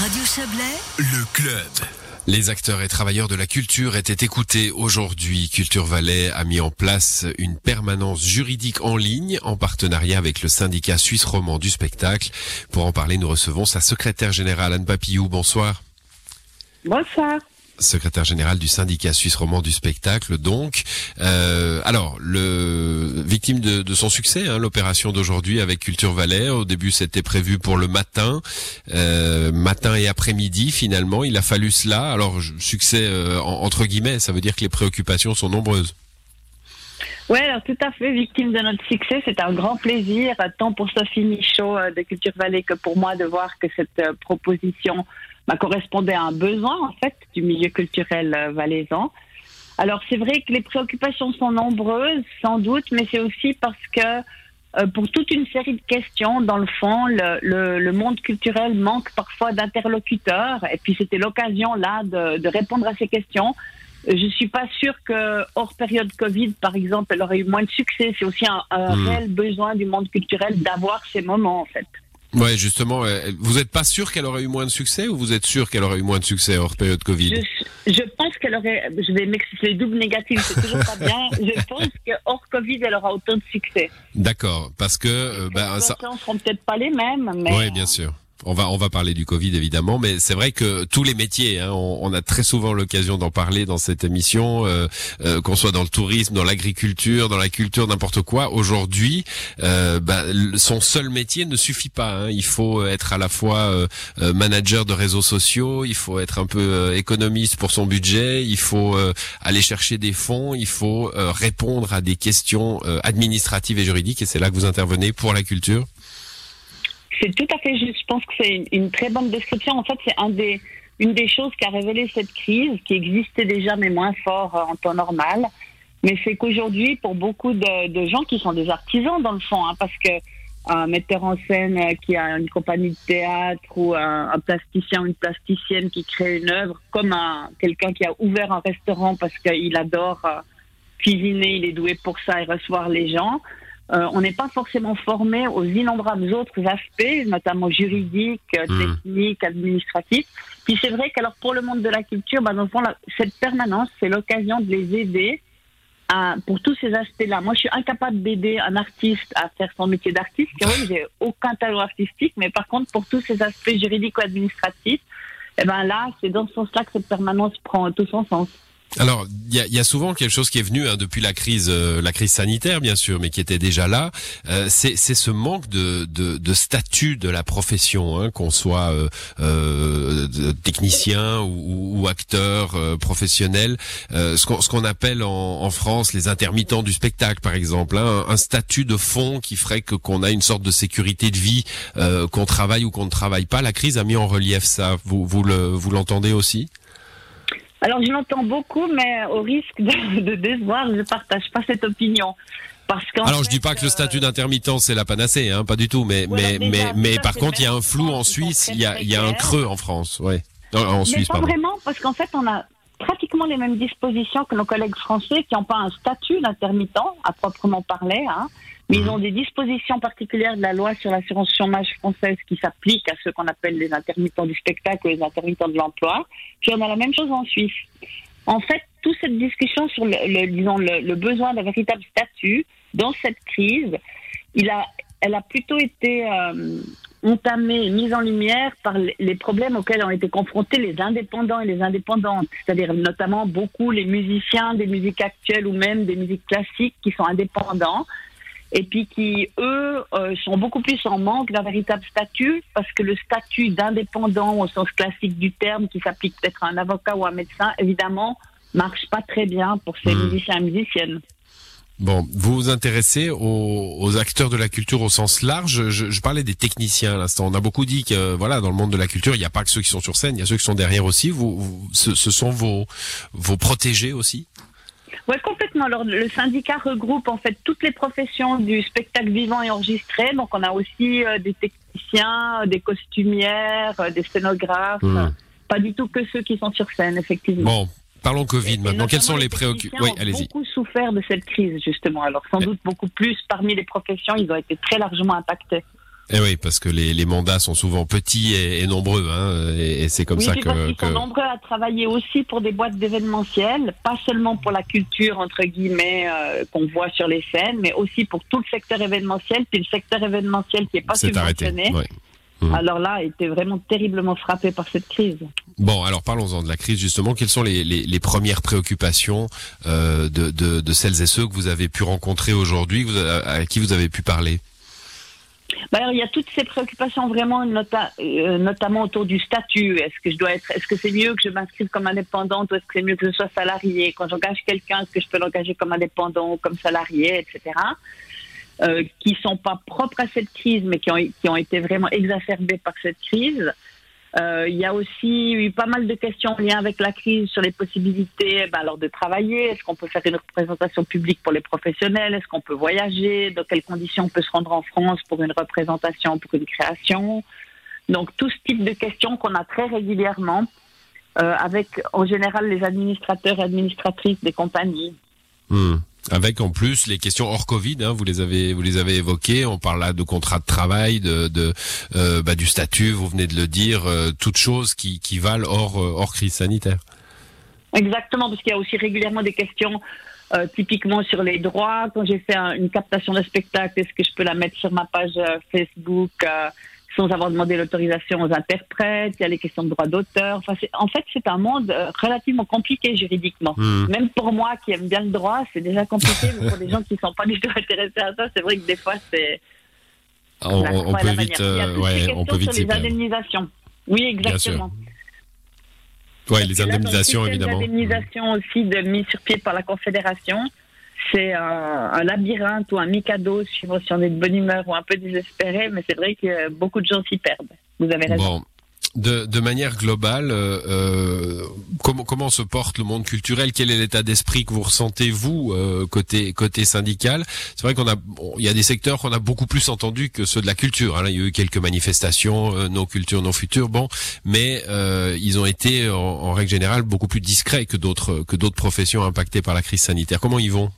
Radio Chablais, Le club. Les acteurs et travailleurs de la culture étaient écoutés aujourd'hui. Culture Valais a mis en place une permanence juridique en ligne en partenariat avec le syndicat suisse roman du spectacle. Pour en parler, nous recevons sa secrétaire générale Anne Papillou. Bonsoir. Bonsoir. Secrétaire générale du syndicat suisse roman du spectacle, donc. Euh, alors, le victime de, son succès, hein, l'opération d'aujourd'hui avec Culture Valais. Au début, c'était prévu pour le matin, euh, matin et après-midi. Finalement, il a fallu cela. Alors, succès euh, en- entre guillemets, ça veut dire que les préoccupations sont nombreuses. Oui, alors tout à fait, victime de notre succès. C'est un grand plaisir, tant pour Sophie Michaud euh, de Culture Vallée que pour moi de voir que cette proposition bah, correspondait à un besoin, en fait, du milieu culturel valaisan. Alors, c'est vrai que les préoccupations sont nombreuses, sans doute, mais c'est aussi parce que euh, pour toute une série de questions, dans le fond, le, le- le monde culturel manque parfois d'interlocuteurs. Et puis, c'était l'occasion, là, de, de répondre à ces questions. Je suis pas sûre que hors période Covid, par exemple, elle aurait eu moins de succès. C'est aussi un, un Hmm. réel besoin du monde culturel d'avoir ces moments, en fait. Ouais, justement. euh, vous n'êtes pas sûr qu'elle aurait eu moins de succès ou vous êtes sûr qu'elle aurait eu moins de succès hors période Covid? Je, je pense qu'elle aurait, je vais m'expliquer les doubles négatifs, c'est toujours pas bien. Je pense que hors Covid, elle aura autant de succès. D'accord, parce que euh, Les ben, ça, situations seront peut-être pas les mêmes, mais Oui, bien sûr. On va on va parler du Covid évidemment, mais c'est vrai que tous les métiers, hein, on, a très souvent l'occasion d'en parler dans cette émission, euh, euh, qu'on soit dans le tourisme, dans l'agriculture, dans la culture, n'importe quoi. Aujourd'hui, euh, bah, son seul métier ne suffit pas. hein. Il faut être à la fois manager de réseaux sociaux, il faut être un peu économiste pour son budget, il faut aller chercher des fonds, il faut répondre à des questions administratives et juridiques, et c'est là que vous intervenez pour la culture. C'est tout à fait juste. Je pense que c'est une, très bonne description. En fait, c'est une des choses qui a révélé cette crise, qui existait déjà, mais moins fort euh, en temps normal. Mais c'est qu'aujourd'hui, pour beaucoup de, gens qui sont des artisans, dans le fond, hein, parce que un metteur en scène qui a une compagnie de théâtre ou un, plasticien ou une plasticienne qui crée une œuvre, comme un, quelqu'un qui a ouvert un restaurant parce qu'il adore euh, cuisiner, il est doué pour ça et recevoir les gens. Euh, on n'est pas forcément formé aux innombrables autres aspects, notamment juridiques, euh, Mm. techniques, administratifs. Puis c'est vrai qu'alors pour le monde de la culture, bah, dans le fond, la- cette permanence, c'est l'occasion de les aider à, pour tous ces aspects-là. Moi, je suis incapable d'aider un artiste à faire son métier d'artiste. car Oui, j'ai aucun talent artistique, mais par contre, pour tous ces aspects juridico-administratifs, eh ben là, c'est dans ce sens-là que cette permanence prend tout son sens. Alors, il y a, y a souvent quelque chose qui est venu hein, depuis la crise, euh, la crise sanitaire bien sûr, mais qui était déjà là. Euh, c'est ce manque de, de, de statut de la profession, hein, qu'on soit euh, euh, technicien ou, ou acteur euh, professionnel. Euh, ce qu'on appelle en, en France les intermittents du spectacle, par exemple, hein, un, statut de fond qui ferait que qu'on a une sorte de sécurité de vie, qu'on travaille ou qu'on ne travaille pas. La crise a mis en relief ça. Vous vous le vous l'entendez aussi? Alors, je l'entends beaucoup, mais au risque de, de décevoir, je ne partage pas cette opinion. Parce Alors je fait, dis pas que le euh, statut d'intermittent c'est la panacée, hein, pas du tout, mais mais déjà, mais mais par contre il y a un flou en Suisse, il y a il y a un creux en France, ouais, en mais Suisse pas pardon. vraiment, parce qu'en fait, on a pratiquement les mêmes dispositions que nos collègues français qui n'ont pas un statut d'intermittent à proprement parler, hein, mais ils ont des dispositions particulières de la loi sur l'assurance chômage française qui s'appliquent à ceux qu'on appelle les intermittents du spectacle ou les intermittents de l'emploi. Puis on a la même chose en Suisse. En fait, toute cette discussion sur le, disons, le, besoin d'un véritable statut dans cette crise, il a, elle a plutôt été euh, entamée mise en lumière par les problèmes auxquels ont été confrontés les indépendants et les indépendantes, c'est-à-dire notamment beaucoup les musiciens des musiques actuelles ou même des musiques classiques qui sont indépendants et puis qui, eux, euh, sont beaucoup plus en manque d'un véritable statut, parce que le statut d'indépendant au sens classique du terme, qui s'applique peut-être à un avocat ou à un médecin, évidemment, marche pas très bien pour ces Mhm. musiciens et musiciennes. Bon, vous vous intéressez aux, aux acteurs de la culture au sens large. Je, je parlais des techniciens à l'instant. On a beaucoup dit que voilà, dans le monde de la culture, il n'y a pas que ceux qui sont sur scène, il y a ceux qui sont derrière aussi. Vous, vous- ce, ce sont vos vos protégés aussi? Oui, complètement. Alors, le syndicat regroupe en fait toutes les professions du spectacle vivant et enregistré. Donc, on a aussi euh, des techniciens, des costumières, euh, des scénographes. Hmm. Pas du tout que ceux qui sont sur scène, effectivement. Bon, parlons Covid Et maintenant. Quelles sont les préoccupations Oui, ont allez-y. beaucoup souffert de cette crise, justement. Alors, sans Mais- doute beaucoup plus parmi les professions, ils ont été très largement impactés. Eh oui, parce que les, les mandats sont souvent petits et, nombreux, hein, et, c'est comme oui, ça que. Parce qu'ils sont nombreux à travailler aussi pour des boîtes d'événementiel, pas seulement pour la culture entre guillemets euh, qu'on voit sur les scènes, mais aussi pour tout le secteur événementiel, puis le secteur événementiel qui est pas subventionné. Arrêté. Mmh. Alors là, était vraiment terriblement frappé par cette crise. Bon, alors parlons-en de la crise justement. Quelles sont les, les, les premières préoccupations euh, de, de, de, celles et ceux que vous avez pu rencontrer aujourd'hui, à qui vous avez pu parler? Bah alors, il y a toutes ces préoccupations vraiment, euh, notamment autour du statut. Est-ce que je dois être, est-ce que c'est mieux que je m'inscrive comme indépendante ou est-ce que c'est mieux que je sois salarié Quand j'engage quelqu'un, est-ce que je peux l'engager comme indépendant ou comme salarié, etc. Euh, qui sont pas propres à cette crise, mais qui ont, qui ont été vraiment exacerbées par cette crise. Euh, il y a aussi eu pas mal de questions en lien avec la crise sur les possibilités ben, alors de travailler. Est-ce qu'on peut faire une représentation publique pour les professionnels? Est-ce qu'on peut voyager? Dans quelles conditions on peut se rendre en France pour une représentation, pour une création? Donc tout ce type de questions qu'on a très régulièrement euh, avec en général les administrateurs et administratrices des compagnies. Hmm. Avec en plus les questions hors Covid, hein, vous les avez vous les avez évoquées. On parle là de contrat de travail, de, de euh, bah, du statut. Vous venez de le dire, euh, toutes choses qui, qui valent hors euh, hors crise sanitaire. Exactement, parce qu'il y a aussi régulièrement des questions. Euh, typiquement sur les droits, quand j'ai fait une captation de spectacle, est-ce que je peux la mettre sur ma page Facebook sans avoir demandé l'autorisation aux interprètes, il y a les questions de droit d'auteur. Enfin, en fait, c'est un monde euh, relativement compliqué juridiquement. Hmm. Même pour moi qui aime bien le droit, c'est déjà compliqué, mais pour des gens qui ne sont pas du tout intéressés à ça, c'est vrai que des fois, c'est... On, peut vite, euh, ouais, on peut vite sur les indemnisations. Oui, exactement. Oui, les indemnisations, évidemment. Les indemnisations aussi de mise sur pied par la Confédération c'est un, labyrinthe ou un mikado, suivant si on est de bonne humeur ou un peu désespéré, mais c'est vrai que beaucoup de gens s'y perdent. Vous avez raison. Bon. De, manière globale, euh, euh, comment, se porte le monde culturel? Quel est l'état d'esprit que vous ressentez vous euh, côté côté syndical? C'est vrai qu'on a il y a des secteurs qu'on a beaucoup plus entendus que ceux de la culture. Hein. il y a eu quelques manifestations, euh, nos cultures, nos futurs, bon, mais ils ont été en, en, règle générale beaucoup plus discrets que d'autres que d'autres professions impactées par la crise sanitaire. Comment ils vont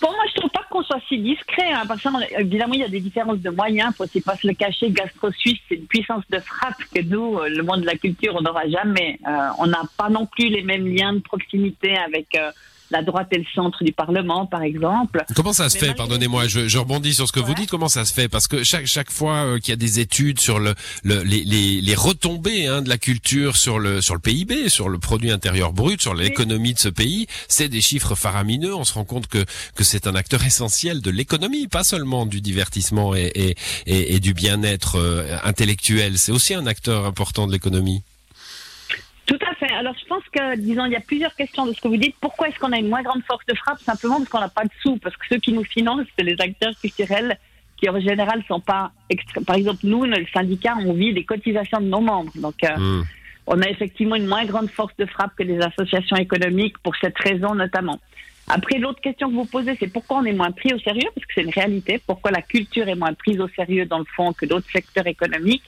Bon, moi, je trouve pas qu'on soit si discret. Hein, parce que, évidemment, il y a des différences de moyens. Faut aussi pas se le cacher. Gastro Suisse, c'est une puissance de frappe que nous, euh, le monde de la culture, on n'aura jamais. Euh, on n'a pas non plus les mêmes liens de proximité avec euh, la droite et le centre du Parlement, par exemple. Comment ça se fait Pardonnez-moi, je, je, rebondis sur ce que vous dites. Comment ça se fait Parce que chaque chaque fois euh, qu'il y a des études sur le, le les, les, les, retombées hein, de la culture sur le sur le PIB, sur le produit intérieur brut, sur l'économie de ce pays, c'est des chiffres faramineux. On se rend compte que que c'est un acteur essentiel de l'économie, pas seulement du divertissement et et, et, et du bien-être euh, intellectuel. C'est aussi un acteur important de l'économie. Tout à fait. Alors, je pense que, disons, il y a plusieurs questions de ce que vous dites. Pourquoi est-ce qu'on a une moins grande force de frappe? Simplement parce qu'on n'a pas de sous. Parce que ceux qui nous financent, c'est les acteurs culturels qui, en général, sont pas Par exemple, nous, le syndicat, on vit des cotisations de nos membres. Donc, euh, hmm. on a effectivement une moins grande force de frappe que les associations économiques pour cette raison, notamment. Après, l'autre question que vous posez, c'est pourquoi on est moins pris au sérieux? Parce que c'est une réalité. Pourquoi la culture est moins prise au sérieux, dans le fond, que d'autres secteurs économiques?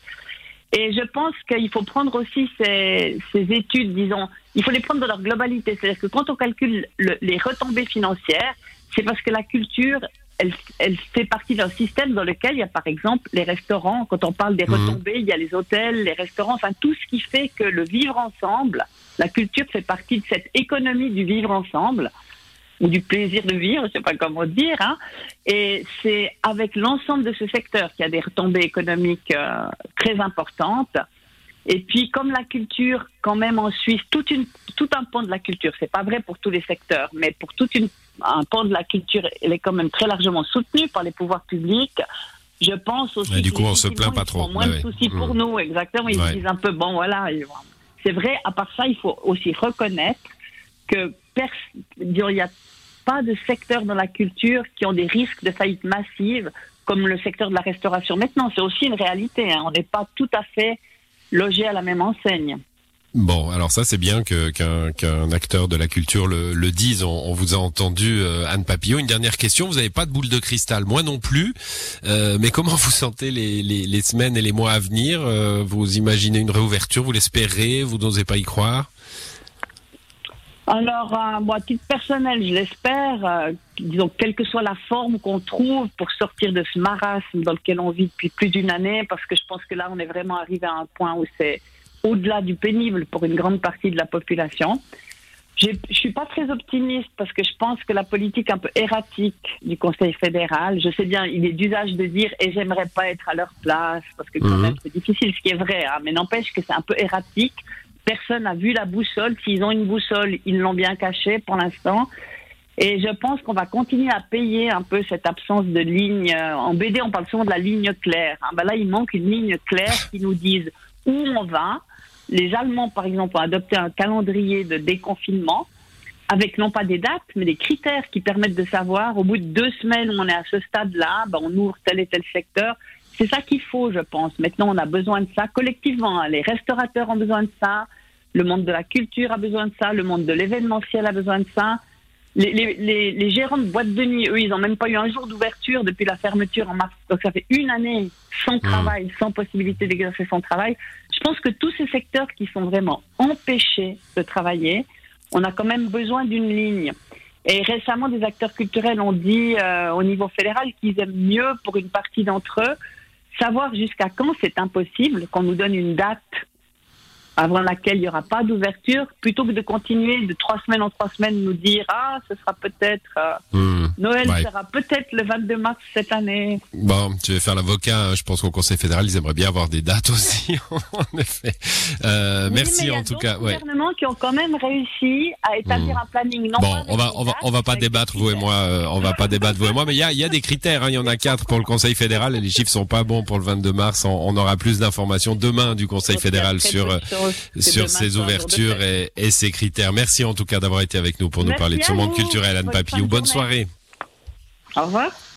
Et je pense qu'il faut prendre aussi ces, ces, études, disons, il faut les prendre dans leur globalité. C'est-à-dire que quand on calcule les retombées financières, c'est parce que la culture, elle, elle fait partie d'un système dans lequel il y a par exemple les restaurants. Quand on parle des mmh. retombées, il y a les hôtels, les restaurants, enfin tout ce qui fait que le vivre ensemble, la culture fait partie de cette économie du vivre ensemble ou du plaisir de vivre, je ne sais pas comment dire. Hein. Et c'est avec l'ensemble de ce secteur qu'il y a des retombées économiques euh, très importantes. Et puis, comme la culture, quand même en Suisse, toute une, tout un pan de la culture, c'est pas vrai pour tous les secteurs, mais pour tout un pan de la culture, elle est quand même très largement soutenue par les pouvoirs publics. Je pense aussi. Et du coup, on se plaint pas trop. Moins de soucis pour mmh. nous, exactement. Ils disent un peu, bon, voilà. C'est vrai. À part ça, il faut aussi reconnaître que il n'y a pas de secteur dans la culture qui ont des risques de faillite massive comme le secteur de la restauration. Maintenant, c'est aussi une réalité. Hein. On n'est pas tout à fait logé à la même enseigne. Bon, alors ça c'est bien qu'un acteur de la culture le, dise. On, vous a entendu euh, Anne Papillon. Une dernière question. Vous n'avez pas de boule de cristal, moi non plus. Euh, mais comment vous sentez les, semaines et les mois à venir? Euh, Vous imaginez une réouverture? Vous l'espérez? Vous n'osez pas y croire? Alors, euh, moi, à titre personnel, je l'espère, euh, disons, quelle que soit la forme qu'on trouve pour sortir de ce marasme dans lequel on vit depuis plus d'une année, parce que je pense que là, on est vraiment arrivé à un point où c'est au-delà du pénible pour une grande partie de la population. Je suis pas très optimiste parce que je pense que la politique un peu erratique du Conseil fédéral, je sais bien, il est d'usage de dire et j'aimerais pas être à leur place parce que quand Mhm. même c'est difficile, ce qui est vrai, hein, mais n'empêche que c'est un peu erratique. Personne n'a vu la boussole. S'ils ont une boussole, ils l'ont bien cachée pour l'instant. Et je pense qu'on va continuer à payer un peu cette absence de ligne. En BD, on parle souvent de la ligne claire. hein. Ben là, il manque une ligne claire qui nous dise où on va. Les Allemands, par exemple, ont adopté un calendrier de déconfinement avec non pas des dates, mais des critères qui permettent de savoir, au bout de deux semaines, on est à ce stade-là, ben, on ouvre tel et tel secteur. C'est ça qu'il faut, je pense. Maintenant, on a besoin de ça collectivement. Les restaurateurs ont besoin de ça, le monde de la culture a besoin de ça, le monde de l'événementiel a besoin de ça. Les, les, les, les gérants de boîtes de nuit, eux, ils n'ont même pas eu un jour d'ouverture depuis la fermeture en mars. Donc ça fait une année sans travail, sans possibilité d'exercer son travail. Je pense que tous ces secteurs qui sont vraiment empêchés de travailler, on a quand même besoin d'une ligne. Et récemment, des acteurs culturels ont dit euh, au niveau fédéral qu'ils aiment mieux, pour une partie d'entre eux, savoir jusqu'à quand c'est impossible, qu'on nous donne une date avant laquelle il n'y aura pas d'ouverture, plutôt que de continuer de trois semaines en trois semaines nous dire ah ce sera peut-être euh, Hmm. Noël Ouais. sera peut-être le 22 mars cette année. Bon, tu veux faire l'avocat. hein. Je pense qu'au Conseil fédéral, ils aimeraient bien avoir des dates aussi. en effet. Euh, Oui, merci il y a en tout cas. Ouais. gouvernements qui ont quand même réussi à établir Hmm. un planning. Non Bon, pas on va, on va, on va pas débattre vous et moi. euh, on va pas débattre vous et moi. Mais il y a, il y a des critères. hein. Il y en a quatre pour le Conseil fédéral et les chiffres sont pas bons pour le 22 mars. On, on aura plus d'informations demain du Conseil il y a fédéral sur peu sur ses ouvertures et, et ses critères. Merci en tout cas d'avoir été avec nous pour nous parler de ce monde culturel, Anne Bonne Papillou. Bonne soirée. Au revoir.